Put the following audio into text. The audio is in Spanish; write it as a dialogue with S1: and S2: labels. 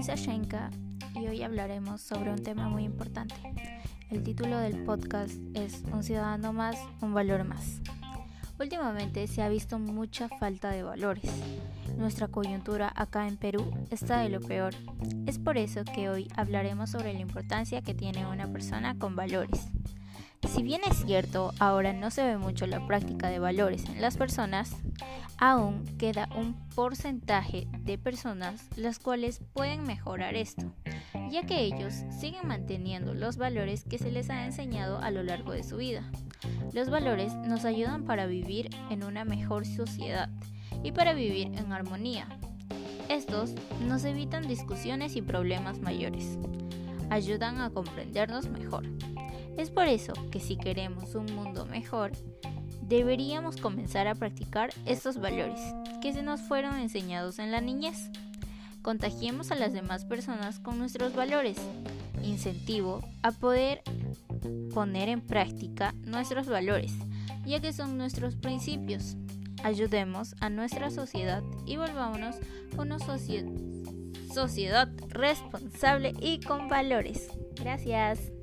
S1: Shenka y hoy hablaremos sobre un tema muy importante. El título del podcast es Un ciudadano más, un valor más. Últimamente se ha visto mucha falta de valores. Nuestra coyuntura acá en Perú está de lo peor. Es por eso que hoy hablaremos sobre la importancia que tiene una persona con valores. Si bien es cierto, ahora no se ve mucho la práctica de valores en las personas, aún queda un porcentaje de personas las cuales pueden mejorar esto, ya que ellos siguen manteniendo los valores que se les ha enseñado a lo largo de su vida. Los valores nos ayudan para vivir en una mejor sociedad y para vivir en armonía. Estos nos evitan discusiones y problemas mayores, ayudan a comprendernos mejor es por eso que si queremos un mundo mejor, deberíamos comenzar a practicar estos valores que se nos fueron enseñados en la niñez. Contagiemos a las demás personas con nuestros valores. Incentivo a poder poner en práctica nuestros valores, ya que son nuestros principios. Ayudemos a nuestra sociedad y volvámonos una sociedad responsable y con valores. Gracias.